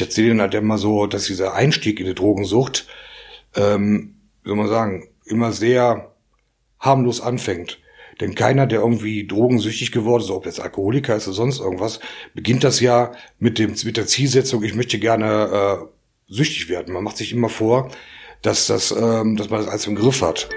ich erzähle ihnen halt immer so, dass dieser Einstieg in die Drogensucht, ähm, wie soll man sagen, immer sehr harmlos anfängt. Denn keiner, der irgendwie drogensüchtig geworden ist, ob jetzt Alkoholiker ist oder sonst irgendwas, beginnt das ja mit dem mit der Zielsetzung, ich möchte gerne äh, süchtig werden. Man macht sich immer vor, dass das, ähm, dass man das alles im Griff hat.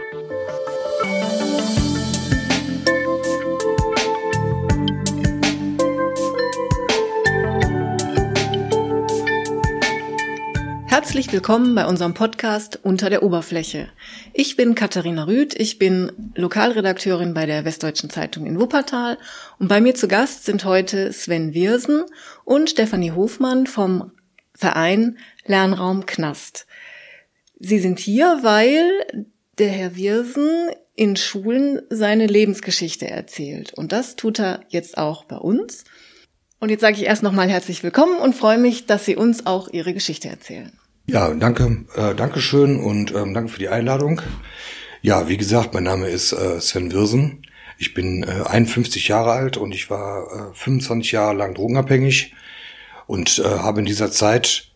Herzlich willkommen bei unserem Podcast Unter der Oberfläche. Ich bin Katharina Rüth, ich bin Lokalredakteurin bei der Westdeutschen Zeitung in Wuppertal und bei mir zu Gast sind heute Sven Wirsen und Stefanie Hofmann vom Verein Lernraum Knast. Sie sind hier, weil der Herr Wirsen in Schulen seine Lebensgeschichte erzählt und das tut er jetzt auch bei uns. Und jetzt sage ich erst nochmal herzlich willkommen und freue mich, dass Sie uns auch Ihre Geschichte erzählen. Ja, danke, äh, danke schön und ähm, danke für die Einladung. Ja, wie gesagt, mein Name ist äh, Sven Wirsen. Ich bin äh, 51 Jahre alt und ich war äh, 25 Jahre lang drogenabhängig und äh, habe in dieser Zeit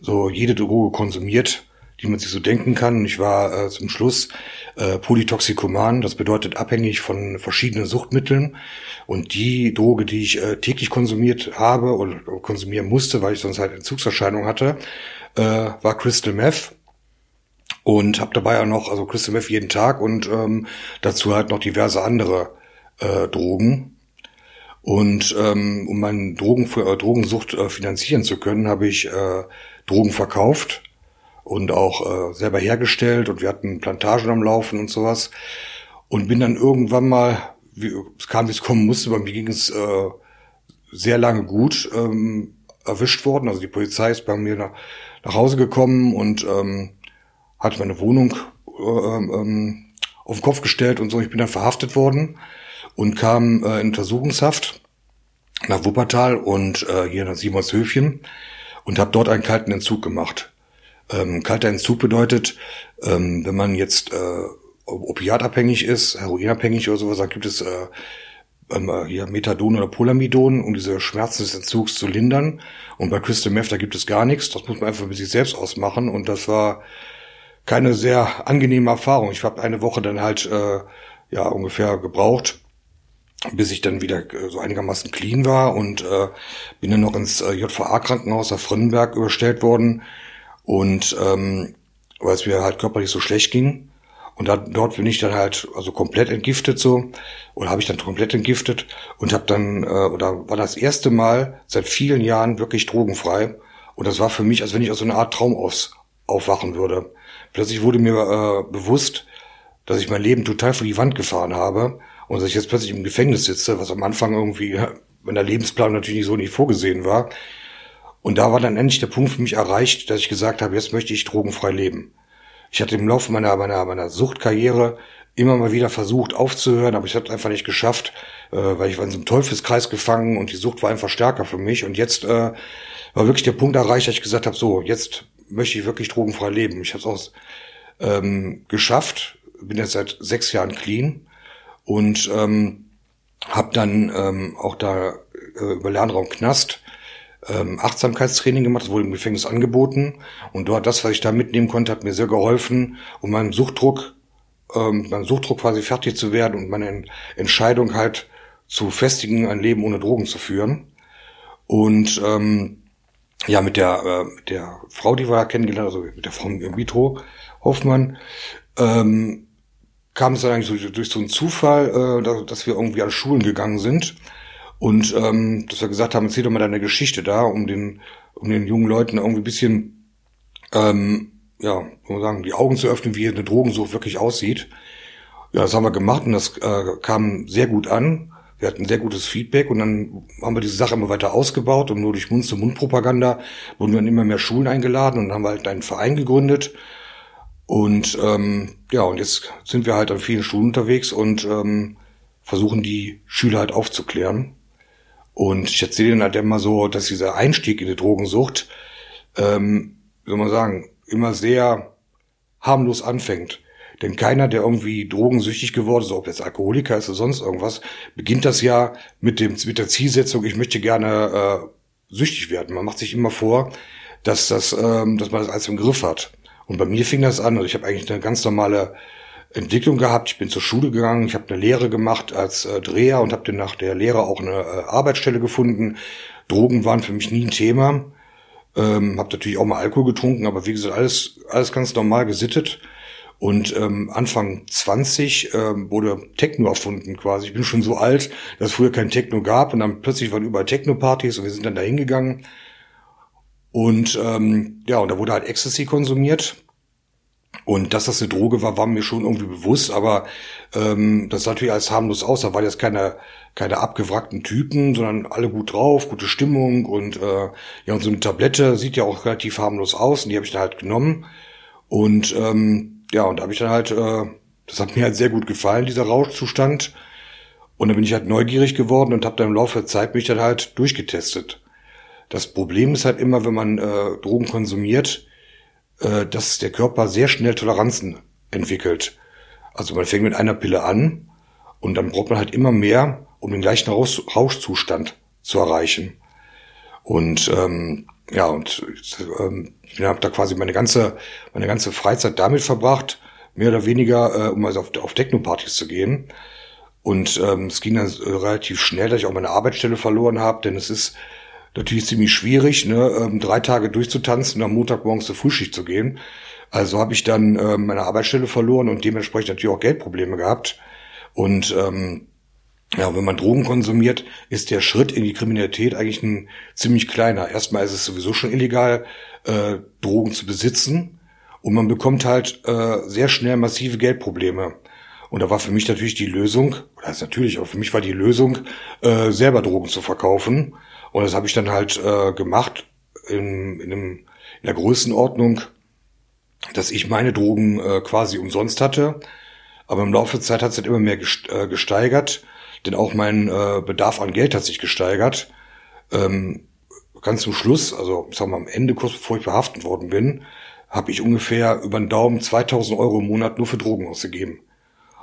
so jede Droge konsumiert, die man sich so denken kann. Ich war äh, zum Schluss äh, Polytoxikoman, das bedeutet abhängig von verschiedenen Suchtmitteln. Und die Droge, die ich äh, täglich konsumiert habe oder konsumieren musste, weil ich sonst halt Entzugserscheinungen hatte, äh, war Crystal Meth und habe dabei auch noch, also Crystal Meth jeden Tag und ähm, dazu halt noch diverse andere äh, Drogen. Und ähm, um meine Drogen, äh, Drogensucht äh, finanzieren zu können, habe ich äh, Drogen verkauft und auch äh, selber hergestellt und wir hatten Plantagen am Laufen und sowas. Und bin dann irgendwann mal, wie, es kam, wie es kommen musste, bei mir ging es äh, sehr lange gut ähm, erwischt worden. Also die Polizei ist bei mir nach, nach Hause gekommen und ähm, hat meine Wohnung äh, ähm, auf den Kopf gestellt und so. Ich bin dann verhaftet worden und kam äh, in Untersuchungshaft nach Wuppertal und äh, hier nach Simonshöfchen und habe dort einen kalten Entzug gemacht. Ähm, kalter Entzug bedeutet, ähm, wenn man jetzt äh, opiatabhängig ist, heroinabhängig oder sowas, dann gibt es äh, ähm, äh, hier Methadon oder Polamidon, um diese Schmerzen des Entzugs zu lindern. Und bei Crystal Meth, da gibt es gar nichts. Das muss man einfach mit sich selbst ausmachen. Und das war keine sehr angenehme Erfahrung. Ich habe eine Woche dann halt äh, ja ungefähr gebraucht, bis ich dann wieder äh, so einigermaßen clean war und äh, bin dann noch ins äh, JVA-Krankenhaus auf Frönnenberg überstellt worden. Und ähm, weil es mir halt körperlich so schlecht ging, und dann, dort bin ich dann halt also komplett entgiftet so oder habe ich dann komplett entgiftet und habe dann äh, oder war das erste Mal seit vielen Jahren wirklich drogenfrei und das war für mich, als wenn ich aus so einer Art Traum aus, aufwachen würde. Plötzlich wurde mir äh, bewusst, dass ich mein Leben total vor die Wand gefahren habe und dass ich jetzt plötzlich im Gefängnis sitze, was am Anfang irgendwie wenn der Lebensplan natürlich so nicht vorgesehen war. Und da war dann endlich der Punkt für mich erreicht, dass ich gesagt habe, jetzt möchte ich drogenfrei leben. Ich hatte im Laufe meiner, meiner, meiner Suchtkarriere immer mal wieder versucht aufzuhören, aber ich habe es einfach nicht geschafft, äh, weil ich war in so einem Teufelskreis gefangen und die Sucht war einfach stärker für mich. Und jetzt äh, war wirklich der Punkt erreicht, dass ich gesagt habe, so, jetzt möchte ich wirklich drogenfrei leben. Ich habe es auch ähm, geschafft, bin jetzt seit sechs Jahren clean und ähm, habe dann ähm, auch da äh, über Lernraum Knast ähm, Achtsamkeitstraining gemacht, das wurde im Gefängnis angeboten. Und dort das, was ich da mitnehmen konnte, hat mir sehr geholfen, um meinen Suchtdruck, ähm, meinen Suchtdruck quasi fertig zu werden und meine Entscheidung halt zu festigen, ein Leben ohne Drogen zu führen. Und ähm, ja, mit der, äh, mit der Frau, die wir kennengelernt, also mit der Frau Vitro Hoffmann, ähm, kam es dann eigentlich so, durch so einen Zufall, äh, dass wir irgendwie an Schulen gegangen sind und ähm, dass wir gesagt haben, erzähl doch mal deine Geschichte da, um den, um den jungen Leuten irgendwie ein bisschen, ähm, ja, muss sagen, die Augen zu öffnen, wie eine Drogensucht wirklich aussieht. Ja, das haben wir gemacht und das äh, kam sehr gut an. Wir hatten sehr gutes Feedback und dann haben wir diese Sache immer weiter ausgebaut und nur durch Mund-zu-Mund-Propaganda wurden wir in immer mehr Schulen eingeladen und haben halt einen Verein gegründet. Und ähm, ja, und jetzt sind wir halt an vielen Schulen unterwegs und ähm, versuchen die Schüler halt aufzuklären. Und ich erzähle ihnen halt immer so, dass dieser Einstieg in die Drogensucht, ähm, soll man sagen, immer sehr harmlos anfängt. Denn keiner, der irgendwie drogensüchtig geworden ist, ob jetzt Alkoholiker ist oder sonst irgendwas, beginnt das ja mit dem mit der Zielsetzung, ich möchte gerne äh, süchtig werden. Man macht sich immer vor, dass, das, ähm, dass man das alles im Griff hat. Und bei mir fing das an. Also ich habe eigentlich eine ganz normale Entwicklung gehabt. Ich bin zur Schule gegangen, ich habe eine Lehre gemacht als äh, Dreher und habe dann nach der Lehre auch eine äh, Arbeitsstelle gefunden. Drogen waren für mich nie ein Thema. Ähm, habe natürlich auch mal Alkohol getrunken, aber wie gesagt, alles, alles ganz normal gesittet. Und ähm, Anfang 20 ähm, wurde Techno erfunden quasi. Ich bin schon so alt, dass es früher kein Techno gab und dann plötzlich waren überall Techno-Partys und wir sind dann da hingegangen. Und ähm, ja, und da wurde halt Ecstasy konsumiert. Und dass das eine Droge war, war mir schon irgendwie bewusst, aber ähm, das sah natürlich als harmlos aus. Da waren jetzt keine, keine abgewrackten Typen, sondern alle gut drauf, gute Stimmung und äh, ja, und so eine Tablette sieht ja auch relativ harmlos aus und die habe ich dann halt genommen. Und ähm, ja, und da habe ich dann halt, äh, das hat mir halt sehr gut gefallen, dieser Rauschzustand. Und dann bin ich halt neugierig geworden und habe dann im Laufe der Zeit mich dann halt durchgetestet. Das Problem ist halt immer, wenn man äh, Drogen konsumiert, äh, dass der Körper sehr schnell Toleranzen entwickelt. Also man fängt mit einer Pille an und dann braucht man halt immer mehr, um den gleichen Rausch Rauschzustand zu erreichen. Und ähm, ja, und ähm, ich habe da quasi meine ganze, meine ganze Freizeit damit verbracht, mehr oder weniger, äh, um also auf, auf Techno-Partys zu gehen. Und ähm, es ging dann äh, relativ schnell, dass ich auch meine Arbeitsstelle verloren habe, denn es ist natürlich ziemlich schwierig, ne, ähm, drei Tage durchzutanzen und am Montagmorgens zur Frühschicht zu gehen. Also habe ich dann äh, meine Arbeitsstelle verloren und dementsprechend natürlich auch Geldprobleme gehabt. Und ähm, ja, wenn man Drogen konsumiert, ist der Schritt in die Kriminalität eigentlich ein ziemlich kleiner. Erstmal ist es sowieso schon illegal, äh, Drogen zu besitzen. Und man bekommt halt äh, sehr schnell massive Geldprobleme. Und da war für mich natürlich die Lösung, oder ist natürlich, aber für mich war die Lösung, äh, selber Drogen zu verkaufen. Und das habe ich dann halt äh, gemacht in, in, einem, in der Größenordnung, dass ich meine Drogen äh, quasi umsonst hatte. Aber im Laufe der Zeit hat es dann immer mehr äh, gesteigert, denn auch mein äh, Bedarf an Geld hat sich gesteigert. Ähm, ganz zum Schluss, also ich sag mal am Ende, kurz bevor ich verhaftet worden bin, habe ich ungefähr über den Daumen 2000 Euro im Monat nur für Drogen ausgegeben.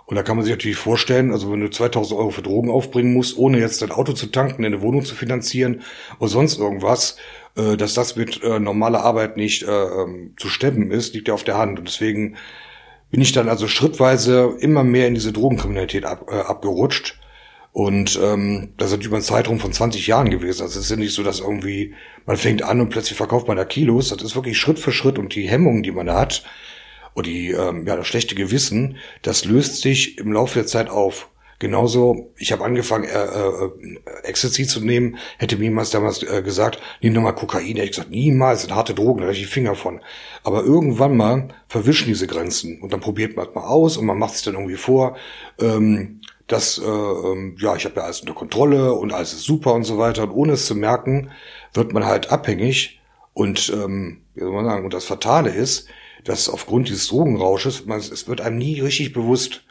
Und da kann man sich natürlich vorstellen, also wenn du 2000 Euro für Drogen aufbringen musst, ohne jetzt dein Auto zu tanken, eine Wohnung zu finanzieren oder sonst irgendwas, äh, dass das mit äh, normaler Arbeit nicht äh, ähm, zu stemmen ist, liegt ja auf der Hand. Und deswegen bin ich dann also schrittweise immer mehr in diese Drogenkriminalität ab, äh, abgerutscht. Und ähm, das ist über einen Zeitraum von 20 Jahren gewesen. Also es ist ja nicht so, dass irgendwie man fängt an und plötzlich verkauft man da Kilos. Das ist wirklich Schritt für Schritt und die Hemmungen, die man da hat, und die, ähm, ja, das schlechte Gewissen, das löst sich im Laufe der Zeit auf. Genauso, ich habe angefangen, äh, äh, Ecstasy zu nehmen, hätte mir jemand damals äh, gesagt, nimm doch mal Kokain. Hätte ich gesagt, niemals, sind harte Drogen, da habe ich die Finger von. Aber irgendwann mal verwischen diese Grenzen und dann probiert man es mal aus und man macht sich dann irgendwie vor, ähm, dass, äh, ähm, ja, ich habe ja alles unter Kontrolle und alles ist super und so weiter. Und ohne es zu merken, wird man halt abhängig und, ähm, wie soll man sagen, und das Fatale ist, dass aufgrund dieses Drogenrausches, man, es wird einem nie richtig bewusst,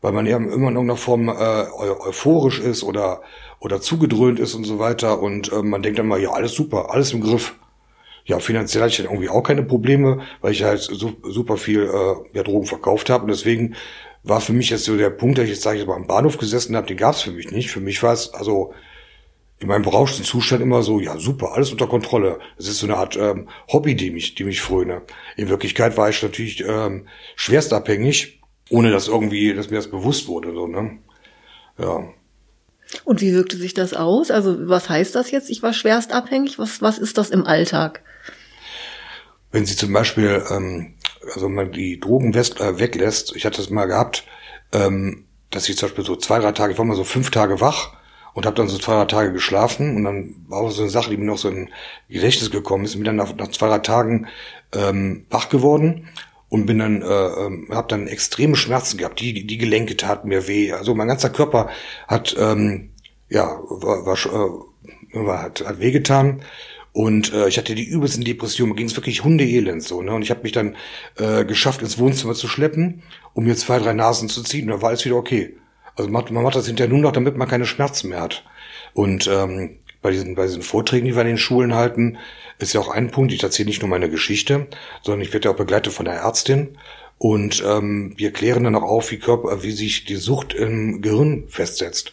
weil man ja immer in irgendeiner Form äh, euphorisch ist oder, oder zugedröhnt ist und so weiter und äh, man denkt dann mal, ja, alles super, alles im Griff. Ja, finanziell hatte ich dann irgendwie auch keine Probleme, weil ich halt so, super viel äh, ja, Drogen verkauft habe und deswegen war für mich jetzt so der Punkt, dass ich jetzt sage ich mal am Bahnhof gesessen habe, den gab es für mich nicht. Für mich war es also in meinem berauschten Zustand immer so, ja super, alles unter Kontrolle. Es ist so eine Art ähm, Hobby, die mich, die mich fröne. In Wirklichkeit war ich natürlich ähm, schwerst abhängig, ohne dass irgendwie, dass mir das bewusst wurde. So, ne? Ja. Und wie wirkte sich das aus? Also was heißt das jetzt? Ich war schwerst abhängig. Was, was ist das im Alltag? Wenn sie zum Beispiel, ähm, also man die Drogen äh, weglässt, ich hatte das mal gehabt, ähm, dass ich zum Beispiel so zwei, drei Tage, ich war mal so fünf Tage wach und habe dann so zwei, drei Tage geschlafen und dann war auch so eine Sache, die mir noch so in Gedächtnis gekommen ist, bin dann nach, nach zwei, drei Tagen ähm, wach geworden und bin dann, äh, äh, habe dann extreme Schmerzen gehabt, die, die Gelenke taten mir weh, also mein ganzer Körper hat, ähm, ja, war, war, äh, war hat, hat wehgetan und äh, ich hatte die übelsten Depressionen, mir ging es wirklich hundeelend so, ne? Und ich habe mich dann äh, geschafft, ins Wohnzimmer zu schleppen, um mir zwei, drei Nasen zu ziehen. Und dann war alles wieder okay. Also man macht, man macht das hinterher nur noch, damit man keine Schmerzen mehr hat. Und ähm, bei diesen, bei diesen Vorträgen, die wir in den Schulen halten, ist ja auch ein Punkt, ich erzähle nicht nur meine Geschichte, sondern ich werde ja auch begleitet von der Ärztin. Und ähm, wir klären dann auch auf, wie, Körper, wie sich die Sucht im Gehirn festsetzt.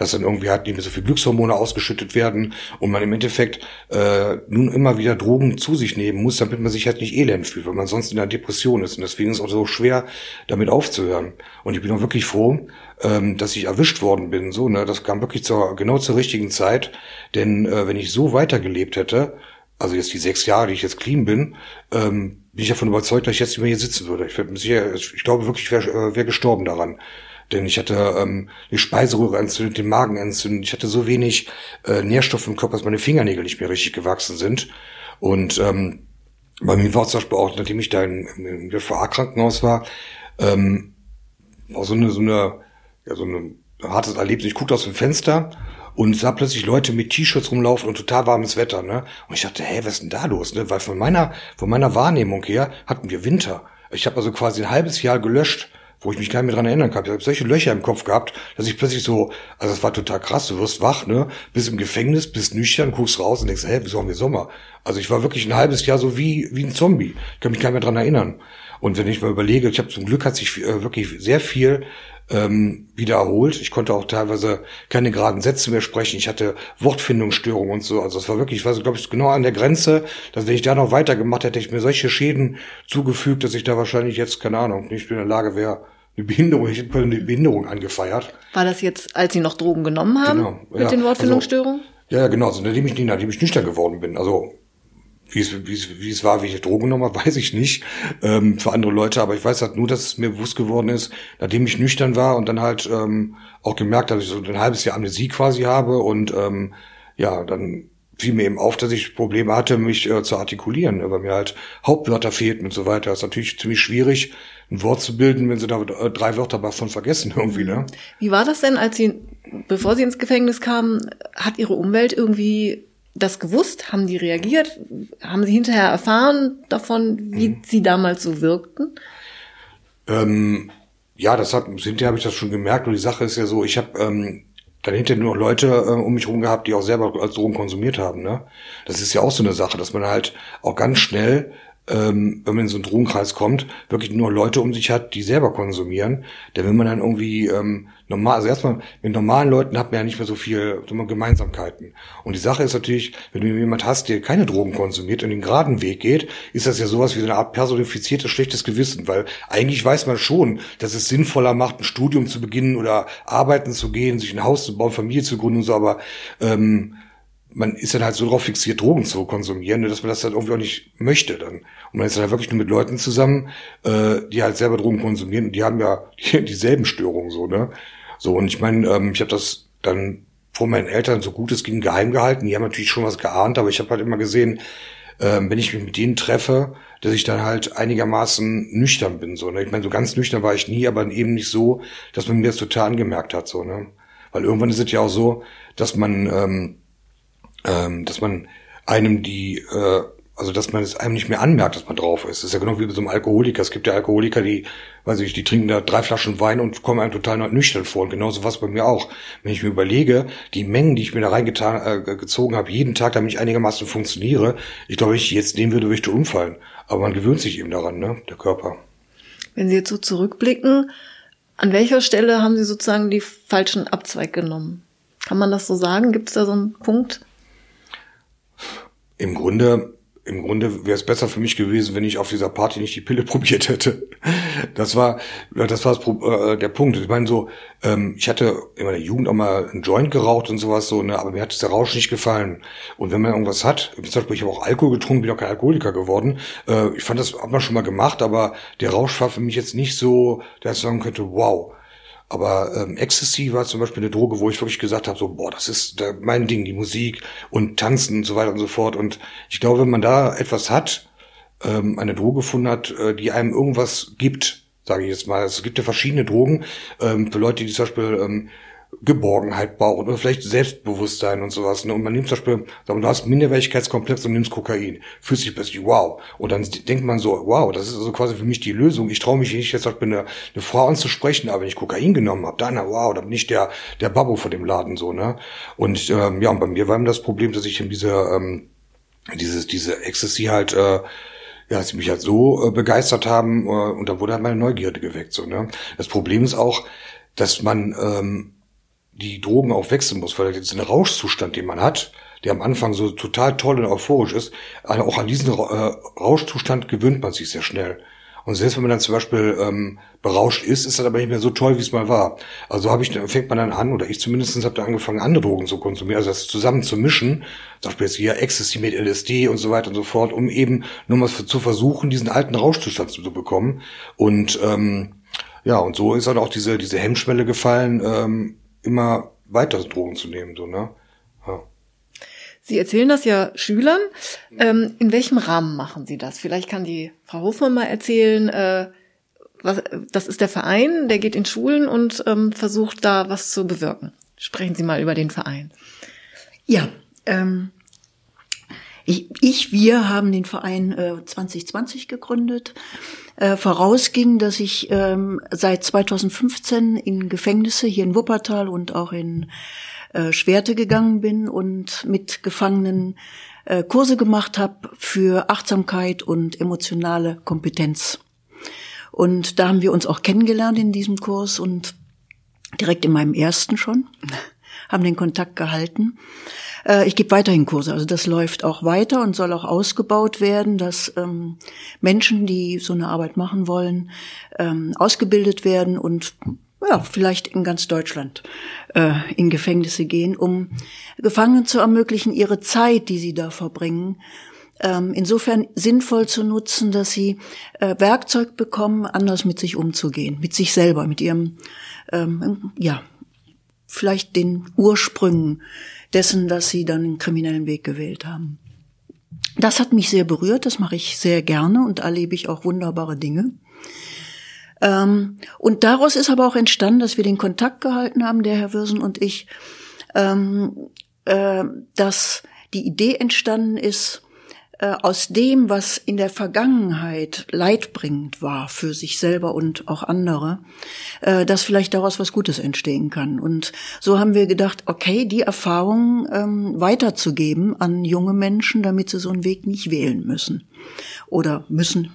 Dass dann irgendwie halt nicht mehr so viel Glückshormone ausgeschüttet werden und man im Endeffekt äh, nun immer wieder Drogen zu sich nehmen muss, damit man sich halt nicht elend fühlt, weil man sonst in einer Depression ist. Und deswegen ist es auch so schwer, damit aufzuhören. Und ich bin auch wirklich froh, ähm, dass ich erwischt worden bin. So, ne, das kam wirklich zur genau zur richtigen Zeit. Denn äh, wenn ich so weitergelebt hätte, also jetzt die sechs Jahre, die ich jetzt clean bin, ähm, bin ich davon überzeugt, dass ich jetzt nicht mehr hier sitzen würde. Ich, sicher, ich glaube wirklich, ich wäre äh, gestorben daran. Denn ich hatte ähm, die Speiseröhre entzündet, den Magen entzündet. Ich hatte so wenig äh, Nährstoffe im Körper, dass meine Fingernägel nicht mehr richtig gewachsen sind. Und ähm, bei mir war es zum Beispiel auch, nachdem ich da im, im JVA-Krankenhaus war, ähm, war so eine, so eine, ja, so eine hartes Erlebnis. Ich guckte aus dem Fenster und sah plötzlich Leute mit T-Shirts rumlaufen und total warmes Wetter, ne? Und ich dachte, hey, was ist denn da los, ne? Weil von meiner, von meiner Wahrnehmung her hatten wir Winter. Ich habe also quasi ein halbes Jahr gelöscht, wo ich mich gar nicht mehr dran erinnern kann. Ich habe solche Löcher im Kopf gehabt, dass ich plötzlich so, also das war total krass, du wirst wach, ne? Bist im Gefängnis, bist nüchtern, guckst raus und denkst, hey, wieso haben wir Sommer? Also ich war wirklich ein halbes Jahr so wie, wie ein Zombie. Ich kann mich gar nicht mehr dran erinnern. Und wenn ich mal überlege, ich habe zum Glück hat sich äh, wirklich sehr viel ähm, wieder erholt. Ich konnte auch teilweise keine geraden Sätze mehr sprechen. Ich hatte Wortfindungsstörungen und so. Also es war wirklich, ich so, glaube ich, genau an der Grenze, dass wenn ich da noch weitergemacht hätte, ich mir solche Schäden zugefügt, dass ich da wahrscheinlich jetzt, keine Ahnung, nicht in der Lage wäre, eine Behinderung, ich hätte eine Behinderung angefeiert. War das jetzt, als Sie noch Drogen genommen haben? Genau, mit ja, den Wortfindungsstörungen? Also, ja, genau, also nachdem ich, nachdem ich nüchtern geworden bin. Also wie es, wie es, wie es war, wie ich Drogen genommen habe, weiß ich nicht. Ähm, für andere Leute, aber ich weiß halt nur, dass es mir bewusst geworden ist, nachdem ich nüchtern war und dann halt ähm, auch gemerkt, dass ich so ein halbes Jahr Amnesie quasi habe und ähm, ja, dann fiel mir eben auf, dass ich Probleme hatte, mich äh, zu artikulieren, weil mir halt Hauptwörter fehlten und so weiter. Das ist natürlich ziemlich schwierig, ein Wort zu bilden, wenn sie da äh, drei Wörter davon vergessen irgendwie, ne? Wie war das denn, als Sie, bevor Sie ins Gefängnis kamen, hat Ihre Umwelt irgendwie das gewusst? Haben die reagiert? Haben Sie hinterher erfahren davon, wie mhm. sie damals so wirkten? Ähm, ja, das hat, hinterher habe ich das schon gemerkt. Und die Sache ist ja so, ich habe ähm, dann hinterher nur noch Leute äh, um mich herum gehabt, die auch selber als Drogen konsumiert haben. Ne? Das ist ja auch so eine Sache, dass man halt auch ganz schnell ähm, wenn man in so einen Drogenkreis kommt, wirklich nur Leute um sich hat, die selber konsumieren. Denn wenn man dann irgendwie ähm, normal, also erstmal mit normalen Leuten hat man ja nicht mehr so viel so Gemeinsamkeiten. Und die Sache ist natürlich, wenn du jemand hast, der keine Drogen konsumiert und den geraden Weg geht, ist das ja sowas wie so eine Art personifiziertes schlechtes Gewissen, weil eigentlich weiß man schon, dass es sinnvoller macht, ein Studium zu beginnen oder arbeiten zu gehen, sich ein Haus zu bauen, Familie zu gründen und so, aber ähm, man ist dann halt so drauf fixiert, Drogen zu konsumieren, dass man das dann irgendwie auch nicht möchte dann. Und man ist dann halt wirklich nur mit Leuten zusammen, äh, die halt selber Drogen konsumieren und die haben ja die, dieselben Störungen so, ne? So, und ich meine, ähm, ich habe das dann vor meinen Eltern so gut es ging geheim gehalten. Die haben natürlich schon was geahnt, aber ich habe halt immer gesehen, ähm, wenn ich mich mit denen treffe, dass ich dann halt einigermaßen nüchtern bin. So, ne? Ich meine, so ganz nüchtern war ich nie, aber eben nicht so, dass man mir das total angemerkt hat. So, ne? Weil irgendwann ist es ja auch so, dass man ähm, ähm, dass man einem die, äh, also dass man es einem nicht mehr anmerkt, dass man drauf ist. Das ist ja genau wie bei so einem Alkoholiker. Es gibt ja Alkoholiker, die, weiß ich, die trinken da drei Flaschen Wein und kommen einem total nüchtern vor. Und genauso was bei mir auch. Wenn ich mir überlege, die Mengen, die ich mir da reingetan, äh, gezogen habe, jeden Tag, damit ich einigermaßen funktioniere, ich glaube, ich jetzt nehmen würde, würde ich umfallen. Aber man gewöhnt sich eben daran, ne, der Körper. Wenn Sie jetzt so zurückblicken, an welcher Stelle haben Sie sozusagen die falschen Abzweig genommen? Kann man das so sagen? Gibt es da so einen Punkt? Im Grunde, im Grunde wäre es besser für mich gewesen, wenn ich auf dieser Party nicht die Pille probiert hätte. Das war, das war das, äh, der Punkt. Ich meine so, ähm, ich hatte in meiner Jugend auch mal einen Joint geraucht und sowas so, ne, aber mir hat der Rausch nicht gefallen. Und wenn man irgendwas hat, zum Beispiel ich habe auch Alkohol getrunken, bin auch kein Alkoholiker geworden. Äh, ich fand das hat man schon mal gemacht, aber der Rausch war für mich jetzt nicht so, dass ich sagen könnte, wow. Aber ähm, Ecstasy war zum Beispiel eine Droge, wo ich wirklich gesagt habe, so, boah, das ist mein Ding, die Musik und Tanzen und so weiter und so fort. Und ich glaube, wenn man da etwas hat, ähm, eine Droge gefunden hat, äh, die einem irgendwas gibt, sage ich jetzt mal. Es gibt ja verschiedene Drogen ähm, für Leute, die zum Beispiel ähm, Geborgenheit brauchen oder vielleicht Selbstbewusstsein und sowas. Ne? Und man nimmt zum Beispiel, du hast Minderwertigkeitskomplex und nimmst Kokain. Fühlst dich plötzlich wow. Und dann denkt man so, wow, das ist also quasi für mich die Lösung. Ich traue mich nicht, jetzt zum Beispiel eine, eine Frau anzusprechen, aber wenn ich Kokain genommen habe, dann, wow, dann bin ich der, der Babbo vor dem Laden so, ne? Und ähm, ja, und bei mir war eben das Problem, dass ich in dieser, ähm, dieses, diese Ecstasy halt, äh, ja, sie mich halt so äh, begeistert haben äh, und da wurde halt meine Neugierde geweckt. So, ne? Das Problem ist auch, dass man ähm, die Drogen auch wechseln muss, weil jetzt ein Rauschzustand, den man hat, der am Anfang so total toll und euphorisch ist, also auch an diesen äh, Rauschzustand gewöhnt man sich sehr schnell. Und selbst wenn man dann zum Beispiel ähm, berauscht ist, ist das aber nicht mehr so toll, wie es mal war. Also habe ich, fängt man dann an, oder ich zumindest habe dann angefangen, andere Drogen zu konsumieren, also das zusammen zu mischen, zum Beispiel jetzt hier Ecstasy mit LSD und so weiter und so fort, um eben nur mal zu versuchen, diesen alten Rauschzustand zu bekommen. Und ähm, ja, und so ist dann auch diese, diese Hemmschwelle gefallen, ähm, immer weiter Drogen zu nehmen, so, ne? Ja. Sie erzählen das ja Schülern. Ähm, in welchem Rahmen machen Sie das? Vielleicht kann die Frau Hofmann mal erzählen, äh, was, das ist der Verein, der geht in Schulen und ähm, versucht da was zu bewirken. Sprechen Sie mal über den Verein. Ja, ähm, ich, ich, wir haben den Verein äh, 2020 gegründet. Äh, vorausging, dass ich ähm, seit 2015 in Gefängnisse hier in Wuppertal und auch in äh, Schwerte gegangen bin und mit Gefangenen äh, Kurse gemacht habe für Achtsamkeit und emotionale Kompetenz. Und da haben wir uns auch kennengelernt in diesem Kurs und direkt in meinem ersten schon, haben den Kontakt gehalten. Äh, ich gebe weiterhin Kurse, also das läuft auch weiter und soll auch ausgebaut werden, dass ähm, Menschen, die so eine Arbeit machen wollen, ähm, ausgebildet werden und ja, vielleicht in ganz Deutschland äh, in Gefängnisse gehen, um Gefangenen zu ermöglichen, ihre Zeit, die sie da verbringen, ähm, insofern sinnvoll zu nutzen, dass sie äh, Werkzeug bekommen, anders mit sich umzugehen, mit sich selber, mit ihrem, ähm, ja, vielleicht den Ursprüngen dessen, dass sie dann einen kriminellen Weg gewählt haben. Das hat mich sehr berührt, das mache ich sehr gerne und erlebe ich auch wunderbare Dinge. Ähm, und daraus ist aber auch entstanden, dass wir den Kontakt gehalten haben, der Herr Wirsen und ich, ähm, äh, dass die Idee entstanden ist, aus dem, was in der Vergangenheit leidbringend war für sich selber und auch andere, äh, dass vielleicht daraus was Gutes entstehen kann. Und so haben wir gedacht, okay, die Erfahrung ähm, weiterzugeben an junge Menschen, damit sie so einen Weg nicht wählen müssen. Oder müssen,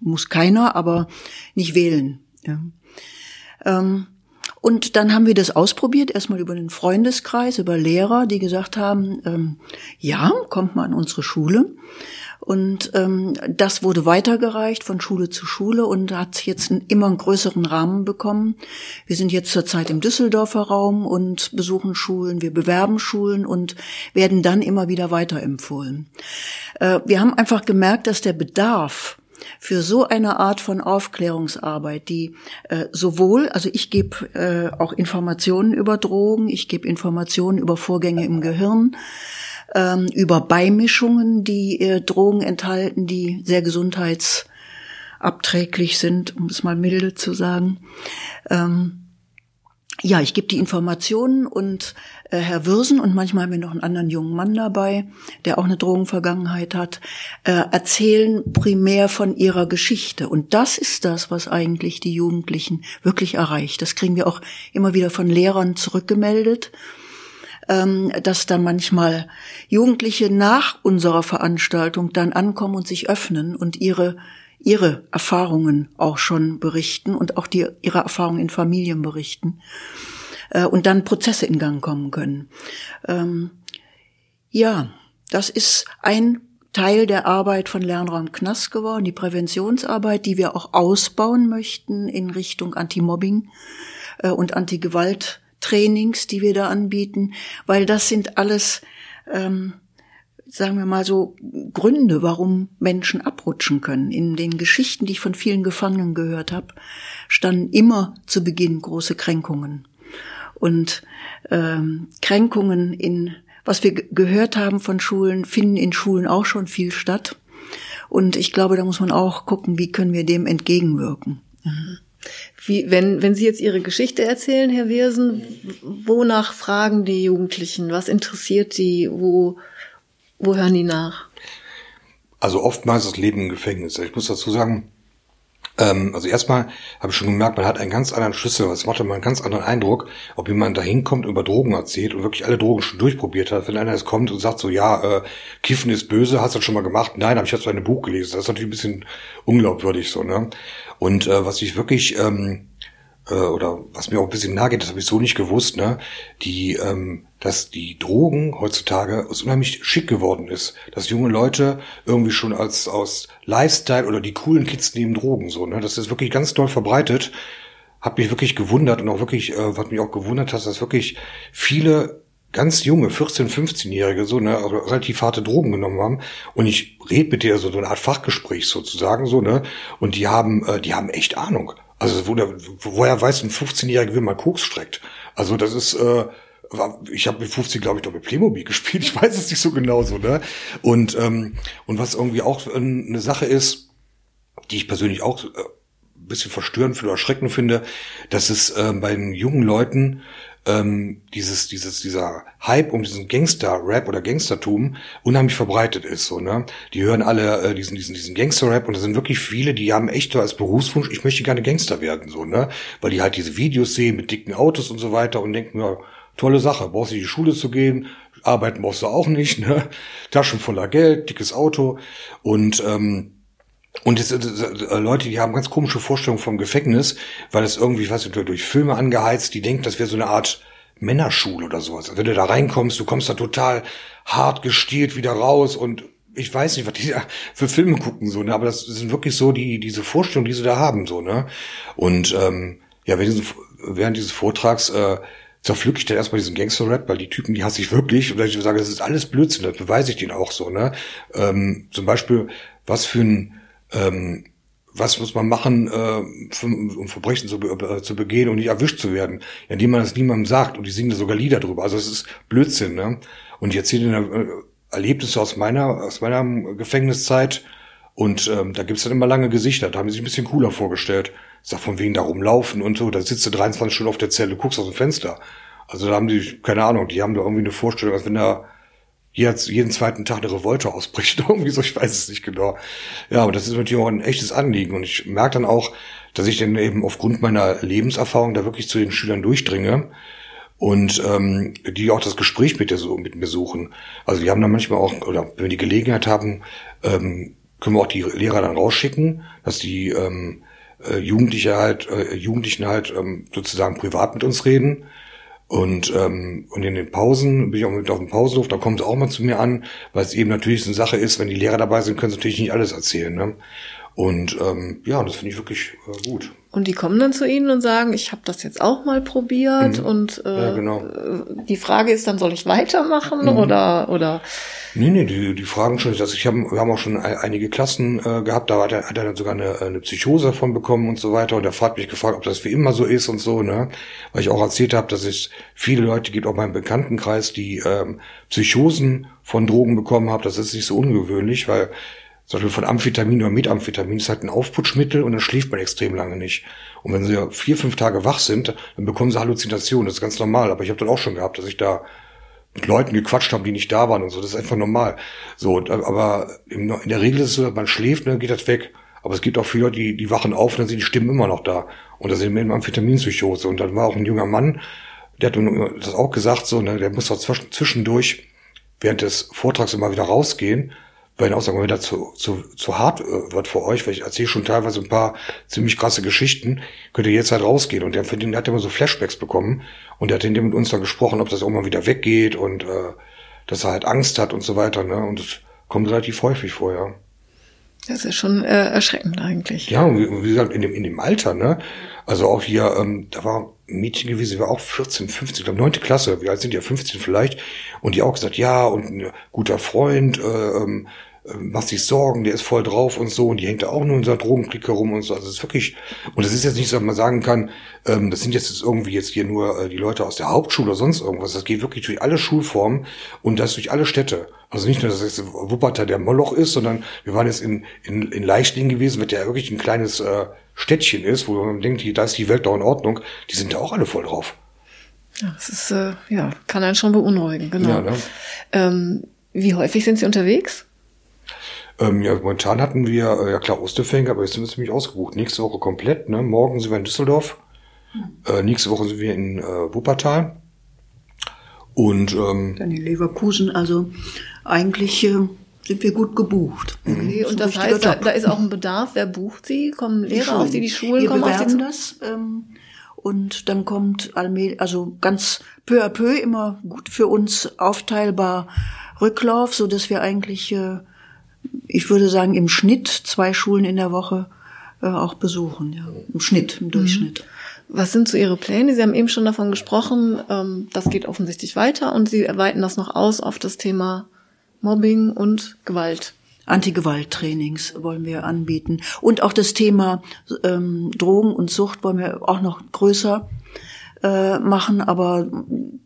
muss keiner, aber nicht wählen. Ja. Und dann haben wir das ausprobiert, erstmal über den Freundeskreis, über Lehrer, die gesagt haben, ähm, ja, kommt mal an unsere Schule. Und ähm, das wurde weitergereicht von Schule zu Schule und hat jetzt einen immer größeren Rahmen bekommen. Wir sind jetzt zurzeit im Düsseldorfer Raum und besuchen Schulen, wir bewerben Schulen und werden dann immer wieder weiterempfohlen. Äh, wir haben einfach gemerkt, dass der Bedarf für so eine Art von Aufklärungsarbeit, die äh, sowohl, also ich gebe äh, auch Informationen über Drogen, ich gebe Informationen über Vorgänge im Gehirn, ähm, über Beimischungen, die äh, Drogen enthalten, die sehr gesundheitsabträglich sind, um es mal milde zu sagen. Ähm, ja, ich gebe die Informationen und äh, Herr Würsen und manchmal haben wir noch einen anderen jungen Mann dabei, der auch eine Drogenvergangenheit hat, äh, erzählen primär von ihrer Geschichte. Und das ist das, was eigentlich die Jugendlichen wirklich erreicht. Das kriegen wir auch immer wieder von Lehrern zurückgemeldet, ähm, dass da manchmal Jugendliche nach unserer Veranstaltung dann ankommen und sich öffnen und ihre ihre Erfahrungen auch schon berichten und auch die, ihre Erfahrungen in Familien berichten äh, und dann Prozesse in Gang kommen können. Ähm, ja, das ist ein Teil der Arbeit von Lernraum Knast geworden, die Präventionsarbeit, die wir auch ausbauen möchten in Richtung Anti-Mobbing äh, und Anti-Gewalt-Trainings, die wir da anbieten, weil das sind alles ähm, sagen wir mal so, Gründe, warum Menschen abrutschen können. In den Geschichten, die ich von vielen Gefangenen gehört habe, standen immer zu Beginn große Kränkungen. Und ähm, Kränkungen in, was wir gehört haben von Schulen, finden in Schulen auch schon viel statt. Und ich glaube, da muss man auch gucken, wie können wir dem entgegenwirken. Wie, wenn, wenn Sie jetzt Ihre Geschichte erzählen, Herr Wirsen, wonach fragen die Jugendlichen? Was interessiert die? Wo, wo hören die nach? Also oftmals das Leben im Gefängnis. Ich muss dazu sagen, ähm, also erstmal habe ich schon gemerkt, man hat einen ganz anderen Schlüssel, es macht immer einen ganz anderen Eindruck, ob jemand da hinkommt und über Drogen erzählt und wirklich alle Drogen schon durchprobiert hat. Wenn einer jetzt kommt und sagt so, ja, äh, Kiffen ist böse, hast du das schon mal gemacht? Nein, habe ich jetzt so ein Buch gelesen. Das ist natürlich ein bisschen unglaubwürdig so, ne? Und äh, was ich wirklich ähm, äh, oder was mir auch ein bisschen nahe geht, das habe ich so nicht gewusst, ne, die, ähm, dass die Drogen heutzutage unheimlich schick geworden ist. Dass junge Leute irgendwie schon als aus Lifestyle oder die coolen Kids nehmen Drogen so, ne? Das ist wirklich ganz doll verbreitet. Hat mich wirklich gewundert und auch wirklich, äh, was mich auch gewundert hat, dass wirklich viele ganz junge, 14-, 15-Jährige so, ne, also relativ harte Drogen genommen haben. Und ich rede mit dir so, so eine Art Fachgespräch sozusagen, so, ne? Und die haben, äh, die haben echt Ahnung. Also wo der, woher weiß ein 15-Jähriger, wie man Koks streckt? Also das ist, äh, ich habe mit 15, glaube ich, doch mit Playmobil gespielt. Ich weiß es nicht so genau so, ne? Und, ähm, und was irgendwie auch eine Sache ist, die ich persönlich auch äh, bisschen verstörend finde oder erschreckend finde, dass es äh, bei den jungen Leuten ähm, dieses, dieses, dieser Hype um diesen Gangster-Rap oder Gangstertum unheimlich verbreitet ist. So, ne? Die hören alle äh, diesen, diesen, diesen Gangster-Rap und da sind wirklich viele, die haben echt so als Berufswunsch, ich möchte gerne Gangster werden, so, ne? Weil die halt diese Videos sehen mit dicken Autos und so weiter und denken, ja, tolle Sache, brauchst du in die Schule zu gehen, arbeiten brauchst du auch nicht, ne? Taschen voller Geld, dickes Auto und ähm, und jetzt, äh, Leute, die haben ganz komische Vorstellungen vom Gefängnis, weil es irgendwie, ich weiß nicht, durch Filme angeheizt, die denken, das wäre so eine Art Männerschule oder sowas. Also wenn du da reinkommst, du kommst da total hart gestielt wieder raus und ich weiß nicht, was die da für Filme gucken, so, ne? Aber das sind wirklich so die, diese Vorstellungen, die sie da haben, so, ne? Und ähm, ja, während, diesen, während dieses Vortrags äh, zerpflücke ich dann erstmal diesen Gangster-Rap, weil die Typen, die hasse ich wirklich. Und ich sage, das ist alles Blödsinn, das beweise ich denen auch so, ne? Ähm, zum Beispiel, was für ein ähm, was muss man machen, äh, um Verbrechen zu, äh, zu begehen und nicht erwischt zu werden, indem man das niemandem sagt und die singen da sogar Lieder drüber. Also es ist Blödsinn, ne? Und ich erzähle äh, Erlebnisse aus meiner aus meiner Gefängniszeit und ähm, da gibt's dann immer lange Gesichter. Da haben sie sich ein bisschen cooler vorgestellt. Ich sag von wegen da rumlaufen und so. Da sitzt du 23 Stunden auf der Zelle, guckst aus dem Fenster. Also da haben die, keine Ahnung, die haben da irgendwie eine Vorstellung, als wenn da jetzt jeden zweiten Tag eine Revolte ausbricht. Irgendwie so, ich weiß es nicht genau. Ja, aber das ist natürlich auch ein echtes Anliegen. Und ich merke dann auch, dass ich dann eben aufgrund meiner Lebenserfahrung da wirklich zu den Schülern durchdringe und ähm, die auch das Gespräch mit, der, mit mir suchen. Also die haben dann manchmal auch, oder wenn wir die Gelegenheit haben, ähm, können wir auch die Lehrer dann rausschicken, dass die ähm, äh, Jugendliche halt, äh, Jugendlichen halt ähm, sozusagen privat mit uns reden und, ähm, und in den Pausen bin ich auch mit auf dem Pausenhof, da kommen sie auch mal zu mir an, weil es eben natürlich so eine Sache ist, wenn die Lehrer dabei sind, können sie natürlich nicht alles erzählen. Ne? Und ähm, ja, das finde ich wirklich äh, gut. Und die kommen dann zu Ihnen und sagen, ich habe das jetzt auch mal probiert mhm. und äh, ja, genau. die Frage ist dann, soll ich weitermachen mhm. oder oder Nee, nee, die, die fragen schon. Also ich hab, wir haben auch schon einige Klassen äh, gehabt, da hat er, hat er dann sogar eine, eine Psychose davon bekommen und so weiter. Und er fragt mich gefragt, ob das wie immer so ist und so, ne? Weil ich auch erzählt habe, dass es viele Leute gibt, auch meinem Bekanntenkreis, die ähm, Psychosen von Drogen bekommen haben. Das ist nicht so ungewöhnlich, weil zum Beispiel von Amphetamin oder Methamphetamin ist halt ein Aufputschmittel und dann schläft man extrem lange nicht. Und wenn sie vier, fünf Tage wach sind, dann bekommen sie Halluzinationen. Das ist ganz normal. Aber ich habe dann auch schon gehabt, dass ich da mit Leuten gequatscht haben, die nicht da waren und so. Das ist einfach normal. So, aber in der Regel ist es so, man schläft, dann geht das weg. Aber es gibt auch viele Leute, die, die wachen auf und dann sind die Stimmen immer noch da. Und da sind wir in Amphetaminpsychose. Und dann war auch ein junger Mann, der hat das auch gesagt, so, ne, der muss auch zwischendurch während des Vortrags immer wieder rausgehen, weil hinaus sagen, wenn das zu, zu, zu hart äh, wird für euch, weil ich erzähle schon teilweise ein paar ziemlich krasse Geschichten, könnt ihr jetzt halt rausgehen. Und der, für den hat immer so Flashbacks bekommen und der hat in dem mit uns dann gesprochen, ob das auch mal wieder weggeht und äh, dass er halt Angst hat und so weiter. Ne? Und das kommt relativ häufig vor, ja. Das ist schon äh, erschreckend eigentlich. Ja, und wie, wie gesagt, in dem, in dem Alter, ne? Also auch hier, ähm, da war ein Mädchen gewesen, die war auch 14, 15, ich glaube neunte Klasse, wie alt sind die ja, 15 vielleicht, und die auch gesagt, ja, und ein guter Freund, äh, ähm, äh, macht sich Sorgen, der ist voll drauf und so, und die hängt da auch nur in so einer Drogenklicke rum und so. Also es ist wirklich, und es ist jetzt nicht so, dass man sagen kann, ähm, das sind jetzt irgendwie jetzt hier nur äh, die Leute aus der Hauptschule oder sonst irgendwas. Das geht wirklich durch alle Schulformen und das durch alle Städte. Also nicht nur, dass es Wuppertal der Moloch ist, sondern wir waren jetzt in, in, in Leichtlingen gewesen, mit der wirklich ein kleines äh, Städtchen ist, wo man denkt, da ist die Welt doch in Ordnung. Die sind da auch alle voll drauf. Ja, das ist, äh, ja, kann einen schon beunruhigen, genau. Ja, ne? ähm, wie häufig sind Sie unterwegs? Ähm, ja, momentan hatten wir, äh, ja klar, Osterfänge, aber jetzt sind wir ziemlich ausgebucht. Nächste Woche komplett, ne? Morgen sind wir in Düsseldorf. Hm. Äh, nächste Woche sind wir in äh, Wuppertal. Und ähm, dann in Leverkusen, also eigentlich äh, sind wir gut gebucht. Okay, und das heißt, da, da, ist auch ein Bedarf. Wer bucht sie? Kommen Lehrer auf die, die Schulen wir kommen auf die das. Ähm, Und dann kommt allmählich, also ganz peu à peu immer gut für uns aufteilbar Rücklauf, so dass wir eigentlich, äh, ich würde sagen, im Schnitt zwei Schulen in der Woche äh, auch besuchen, ja. Im Schnitt, im Durchschnitt. Mhm. Was sind so Ihre Pläne? Sie haben eben schon davon gesprochen, ähm, das geht offensichtlich weiter und Sie weiten das noch aus auf das Thema Mobbing und Gewalt. Anti-Gewalt-Trainings wollen wir anbieten. Und auch das Thema ähm, Drogen und Sucht wollen wir auch noch größer äh, machen, aber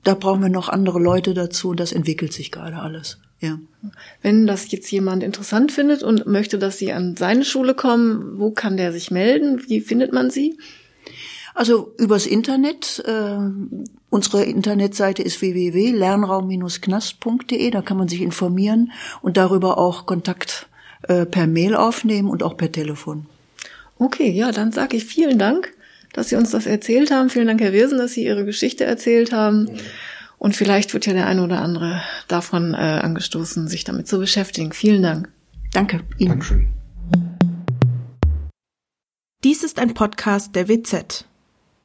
da brauchen wir noch andere Leute dazu und das entwickelt sich gerade alles. Ja. Wenn das jetzt jemand interessant findet und möchte, dass Sie an seine Schule kommen, wo kann der sich melden? Wie findet man Sie? Also übers Internet. Äh, unsere Internetseite ist www.lernraum-knast.de. Da kann man sich informieren und darüber auch Kontakt äh, per Mail aufnehmen und auch per Telefon. Okay, ja, dann sage ich vielen Dank, dass Sie uns das erzählt haben. Vielen Dank, Herr Wirsen, dass Sie Ihre Geschichte erzählt haben. Und vielleicht wird ja der eine oder andere davon äh, angestoßen, sich damit zu beschäftigen. Vielen Dank. Danke Ihnen. Dankeschön. Dies ist ein Podcast der WZ.